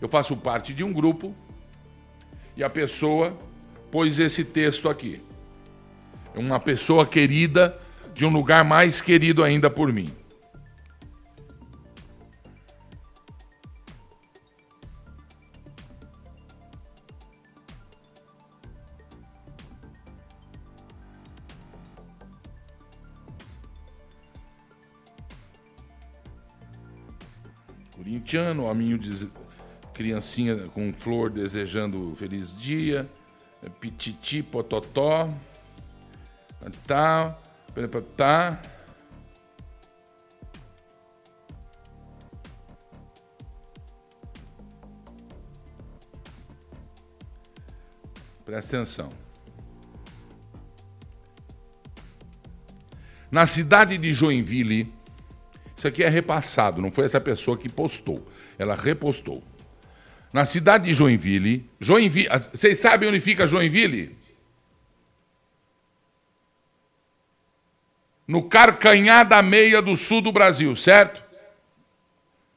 Eu faço parte de um grupo e a pessoa pôs esse texto aqui. Uma pessoa querida de um lugar mais querido ainda por mim. Corintiano, hominho de criancinha com flor desejando feliz dia, pititi pototó, tá, tá. Presta atenção. Na cidade de Joinville, isso aqui é repassado, não foi essa pessoa que postou, ela repostou. Na cidade de Joinville, Joinville, vocês sabem onde fica Joinville? No Carcanhar da Meia do sul do Brasil, certo?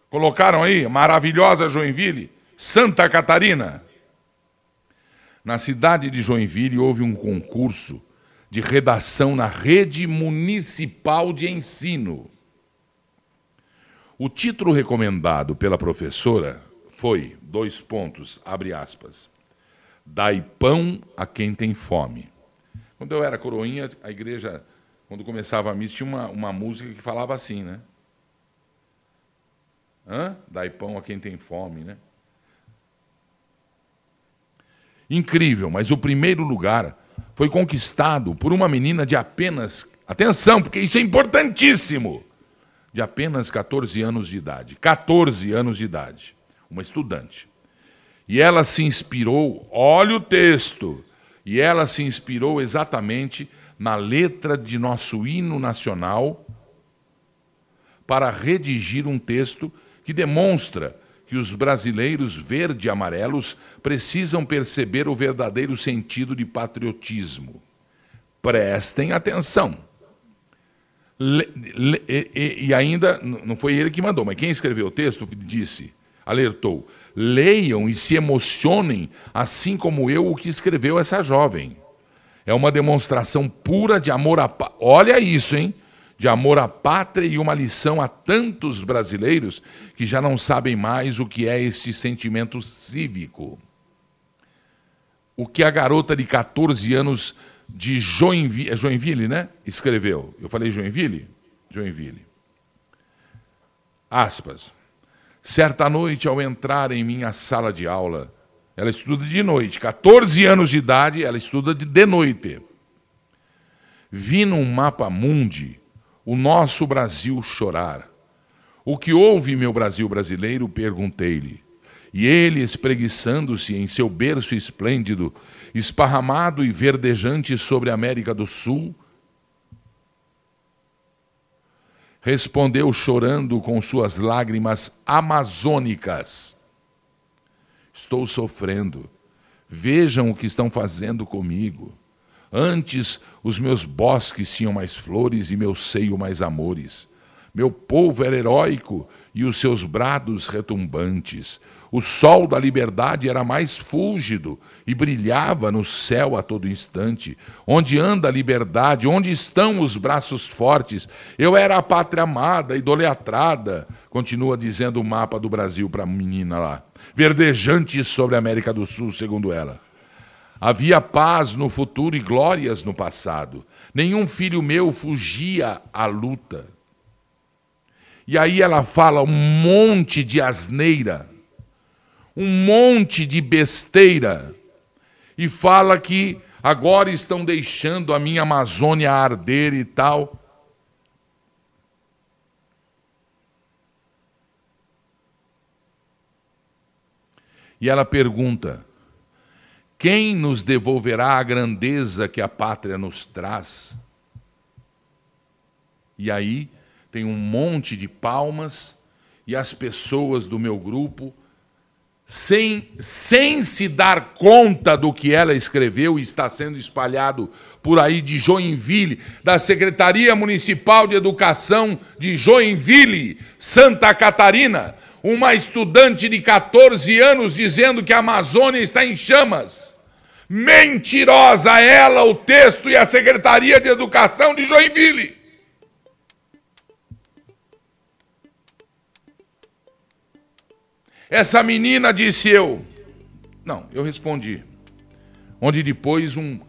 Colocaram aí, maravilhosa Joinville, Santa Catarina. Na cidade de Joinville houve um concurso de redação na rede municipal de ensino. O título recomendado pela professora foi, dois pontos, abre aspas, dai pão a quem tem fome. Quando eu era coroinha, a igreja, quando começava a missa, tinha uma, uma música que falava assim, né? Hã? Dai pão a quem tem fome, né? Incrível, mas o primeiro lugar foi conquistado por uma menina de apenas, atenção, porque isso é importantíssimo, de apenas 14 anos de idade. 14 anos de idade, uma estudante. E ela se inspirou, olha o texto, e ela se inspirou exatamente na letra de nosso hino nacional para redigir um texto que demonstra que os brasileiros verde e amarelos precisam perceber o verdadeiro sentido de patriotismo. Prestem atenção. Le, le, e, e, ainda, não foi ele que mandou, mas quem escreveu o texto disse, alertou: leiam e se emocionem, assim como eu, o que escreveu essa jovem. É uma demonstração pura de amor à Olha isso, hein? De amor à pátria e uma lição a tantos brasileiros que já não sabem mais o que é este sentimento cívico. O que a garota de 14 anos de Joinville, é Joinville, né? Escreveu. Eu falei Joinville? Joinville. Aspas. Certa noite, ao entrar em minha sala de aula, ela estuda de noite, 14 anos de idade, ela estuda de, noite. Vi num mapa mundi o nosso Brasil chorar. O que houve, meu Brasil brasileiro? Perguntei-lhe. E ele, espreguiçando-se em seu berço esplêndido, esparramado e verdejante sobre a América do Sul, respondeu chorando com suas lágrimas amazônicas: Estou sofrendo. Vejam o que estão fazendo comigo. Antes os meus bosques tinham mais flores e meu seio mais amores. Meu povo era heróico e os seus brados retumbantes. O sol da liberdade era mais fúlgido e brilhava no céu a todo instante. Onde anda a liberdade? Onde estão os braços fortes? Eu era a pátria amada, idolatrada, continua dizendo o mapa do Brasil para a menina lá. Verdejante sobre a América do Sul, segundo ela. Havia paz no futuro e glórias no passado. Nenhum filho meu fugia à luta. E aí ela fala um monte de asneira um monte de besteira e fala que agora estão deixando a minha Amazônia arder e tal. E ela pergunta: quem nos devolverá a grandeza que a pátria nos traz? E aí tem um monte de palmas e as pessoas do meu grupo sem, sem se dar conta do que ela escreveu e está sendo espalhado por aí de Joinville, da Secretaria Municipal de Educação de Joinville, Santa Catarina, uma estudante de 14 anos dizendo que a Amazônia está em chamas. Mentirosa ela, o texto e a Secretaria de Educação de Joinville. Essa menina disse eu. Não, eu respondi. Onde depois um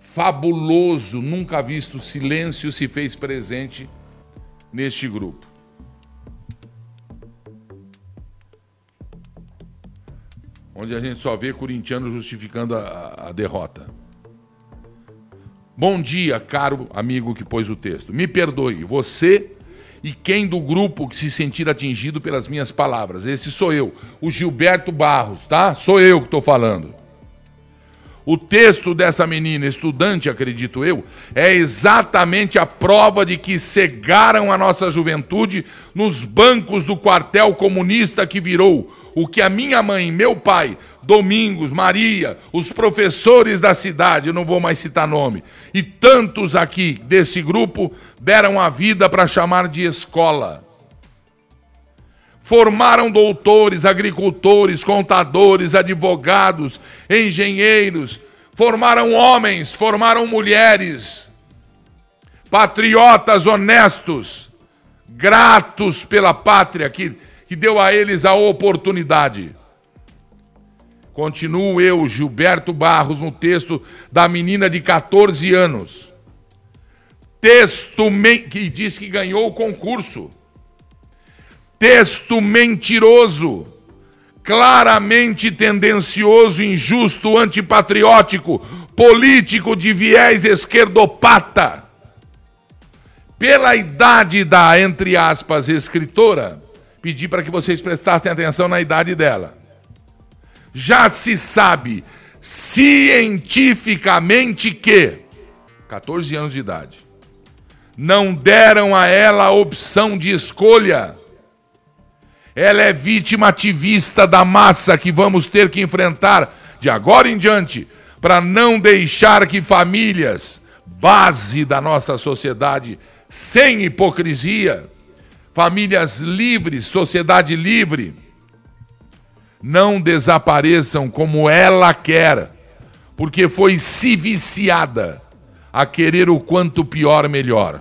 fabuloso, nunca visto silêncio se fez presente neste grupo. Onde a gente só vê corintiano justificando a, a derrota. Bom dia, caro amigo que pôs o texto. Me perdoe, você e quem do grupo que se sentir atingido pelas minhas palavras. Esse sou eu, o Gilberto Barros, tá? Sou eu que estou falando. O texto dessa menina, estudante, acredito eu, é exatamente a prova de que cegaram a nossa juventude nos bancos do quartel comunista que virou o que a minha mãe, meu pai, Domingos, Maria, os professores da cidade, eu não vou mais citar nome, e tantos aqui desse grupo deram a vida para chamar de escola. Formaram doutores, agricultores, contadores, advogados, engenheiros, formaram homens, formaram mulheres, patriotas honestos, gratos pela pátria que, que deu a eles a oportunidade. Continuo eu, Gilberto Barros, no texto da menina de 14 anos texto que diz que ganhou o concurso. Texto mentiroso, claramente tendencioso, injusto, antipatriótico, político de viés esquerdopata. Pela idade da, entre aspas, escritora, pedi para que vocês prestassem atenção na idade dela. Já se sabe cientificamente que 14 anos de idade não deram a ela a opção de escolha. Ela é vítima ativista da massa que vamos ter que enfrentar de agora em diante, para não deixar que famílias, base da nossa sociedade, sem hipocrisia, famílias livres, sociedade livre, não desapareçam como ela quer, porque foi se viciada a querer o quanto pior melhor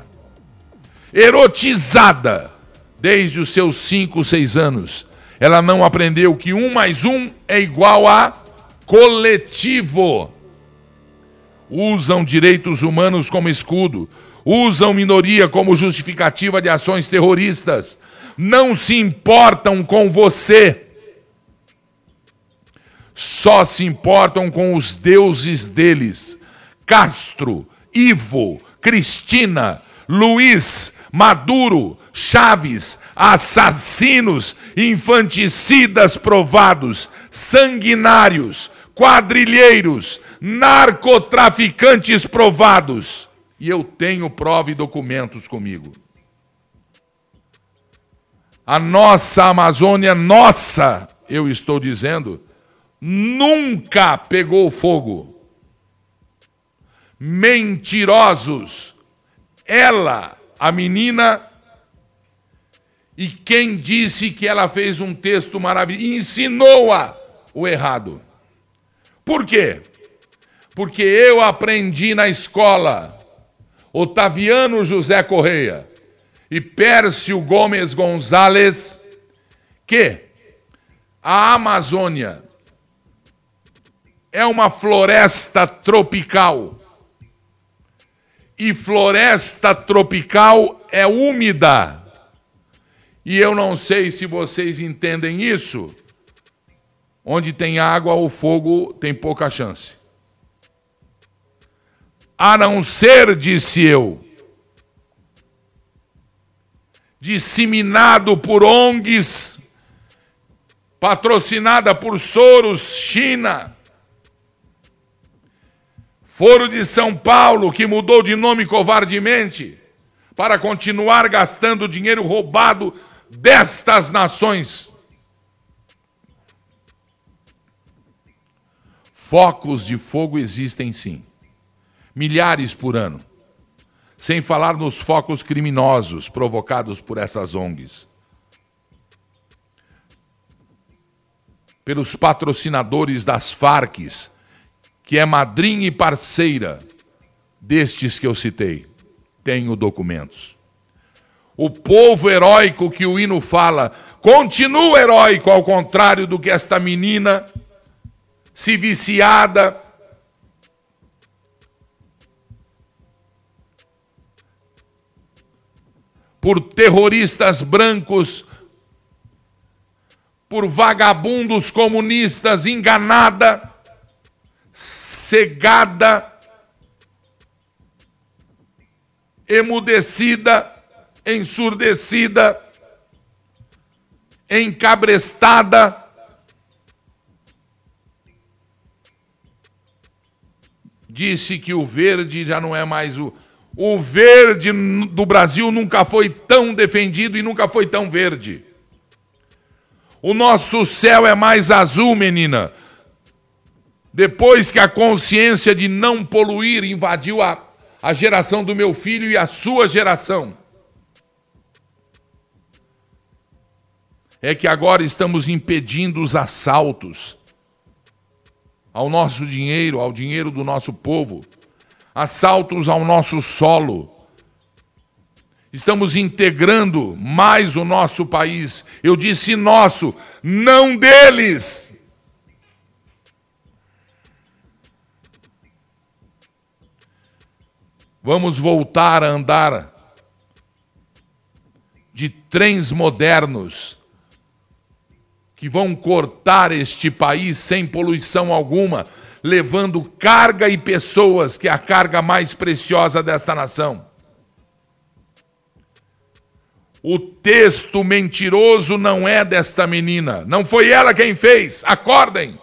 erotizada desde os seus 5, 6 anos. Ela não aprendeu que um mais um é igual a coletivo. Usam direitos humanos como escudo, usam minoria como justificativa de ações terroristas, não se importam com você, só se importam com os deuses deles. Castro, Ivo, Cristina, Luiz, Maduro, Chaves, assassinos, infanticidas provados, sanguinários, quadrilheiros, narcotraficantes provados. E eu tenho prova e documentos comigo. A nossa Amazônia, nossa, eu estou dizendo, nunca pegou fogo. Mentirosos. Ela a menina e quem disse que ela fez um texto maravilhoso, ensinou-a o errado. Por quê? Porque eu aprendi na escola, Otaviano José Correia e Pércio Gomes Gonzalez, que a Amazônia é uma floresta tropical e floresta tropical é úmida. E eu não sei se vocês entendem isso. Onde tem água, o fogo tem pouca chance. A não ser, disse eu, disseminado por ONGs, patrocinada por Soros, China, Foro de São Paulo, que mudou de nome covardemente para continuar gastando dinheiro roubado destas nações. Focos de fogo existem sim. Milhares por ano. Sem falar nos focos criminosos provocados por essas ONGs. Pelos patrocinadores das Farcs, que é madrinha e parceira destes que eu citei. Tenho documentos. O povo heróico que o hino fala continua heróico, ao contrário do que esta menina se viciada. Por terroristas brancos, por vagabundos comunistas, enganada, cegada, emudecida, ensurdecida, encabrestada, disse que o verde já não é mais o. O verde do Brasil nunca foi tão defendido e nunca foi tão verde. O nosso céu é mais azul, menina. Depois que a consciência de não poluir invadiu a, a geração do meu filho e a sua geração. É que agora estamos impedindo os assaltos ao nosso dinheiro, ao dinheiro do nosso povo, assaltos ao nosso solo. Estamos integrando mais o nosso país. Eu disse nosso, não deles. Vamos voltar a andar de trens modernos que vão cortar este país sem poluição alguma, levando carga e pessoas, que é a carga mais preciosa desta nação. O texto mentiroso não é desta menina, não foi ela quem fez. Acordem!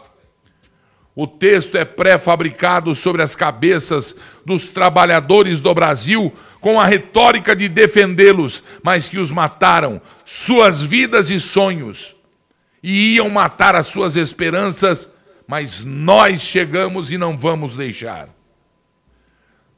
O texto é pré-fabricado sobre as cabeças dos trabalhadores do Brasil com a retórica de defendê-los, mas que os mataram, suas vidas e sonhos e iam matar as suas esperanças, mas nós chegamos e não vamos deixar.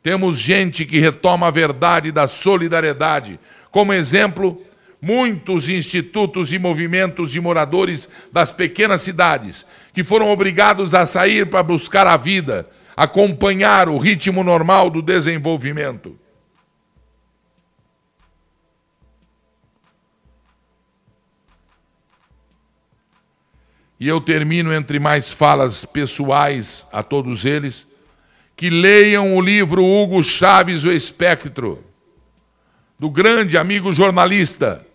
Temos gente que retoma a verdade da solidariedade. Como exemplo, muitos institutos e movimentos de moradores das pequenas cidades que foram obrigados a sair para buscar a vida, acompanhar o ritmo normal do desenvolvimento. E eu termino entre mais falas pessoais a todos eles, que leiam o livro Hugo Chaves, O Espectro, do grande amigo jornalista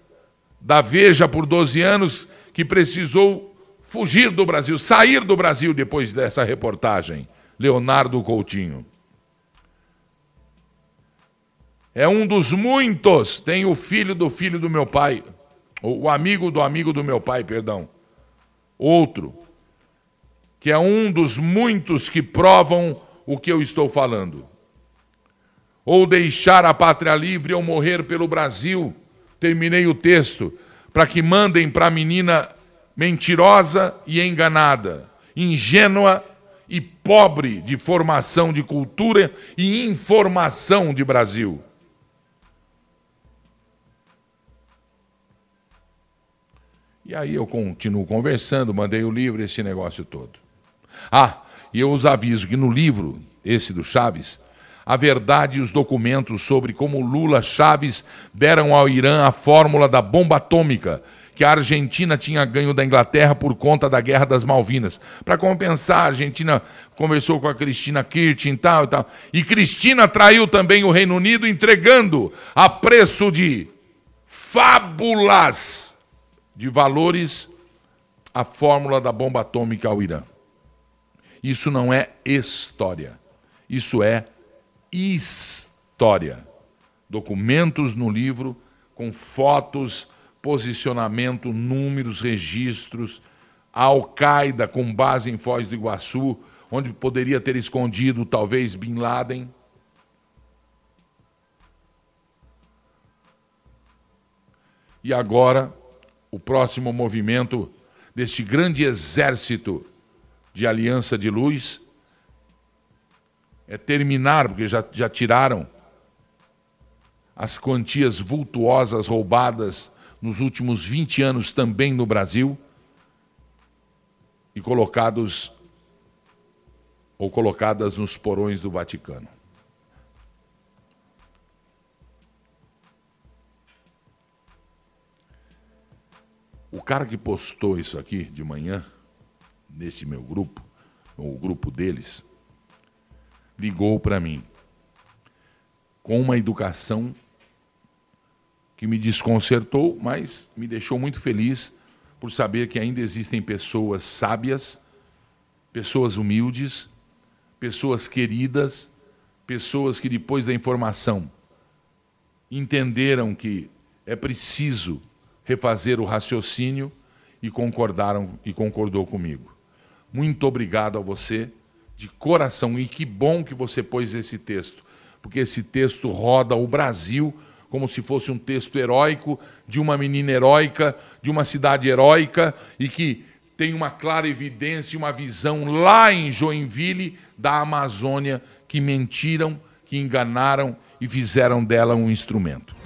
da Veja por 12 anos, que precisou fugir do Brasil, sair do Brasil depois dessa reportagem, Leonardo Coutinho. É um dos muitos, tem o filho do filho do meu pai, o amigo do amigo do meu pai, perdão outro, que é um dos muitos que provam o que eu estou falando. Ou deixar a pátria livre ou morrer pelo Brasil. Terminei o texto. Para que mandem para a menina mentirosa e enganada, ingênua e pobre de formação de cultura e informação de Brasil. E aí eu continuo conversando, mandei o livro, esse negócio todo. Ah, e eu os aviso que no livro, esse do Chaves, a verdade e os documentos sobre como Lula Chaves deram ao Irã a fórmula da bomba atômica que a Argentina tinha ganho da Inglaterra por conta da Guerra das Malvinas. Para compensar, a Argentina conversou com a Cristina Kirchner e tal e tal. E Cristina traiu também o Reino Unido entregando a preço de fábulas de valores a fórmula da bomba atômica ao Irã. Isso não é história. Isso é história. Documentos no livro com fotos, posicionamento, números, registros. A Al-Qaeda com base em Foz do Iguaçu, onde poderia ter escondido talvez Bin Laden. E agora o próximo movimento deste grande exército de Aliança de Luz é terminar, porque já, já tiraram as quantias vultuosas roubadas nos últimos 20 anos também no Brasil e colocados ou colocadas nos porões do Vaticano. O cara que postou isso aqui de manhã, neste meu grupo, o grupo deles, ligou para mim com uma educação que me desconcertou, mas me deixou muito feliz por saber que ainda existem pessoas sábias, pessoas humildes, pessoas queridas, pessoas que depois da informação entenderam que é preciso refazer o raciocínio e concordaram e concordou comigo. Muito obrigado a você de coração e que bom que você pôs esse texto, porque esse texto roda o Brasil como se fosse um texto heróico de uma menina heróica, de uma cidade heróica e que tem uma clara evidência, uma visão lá em Joinville da Amazônia que mentiram, que enganaram e fizeram dela um instrumento.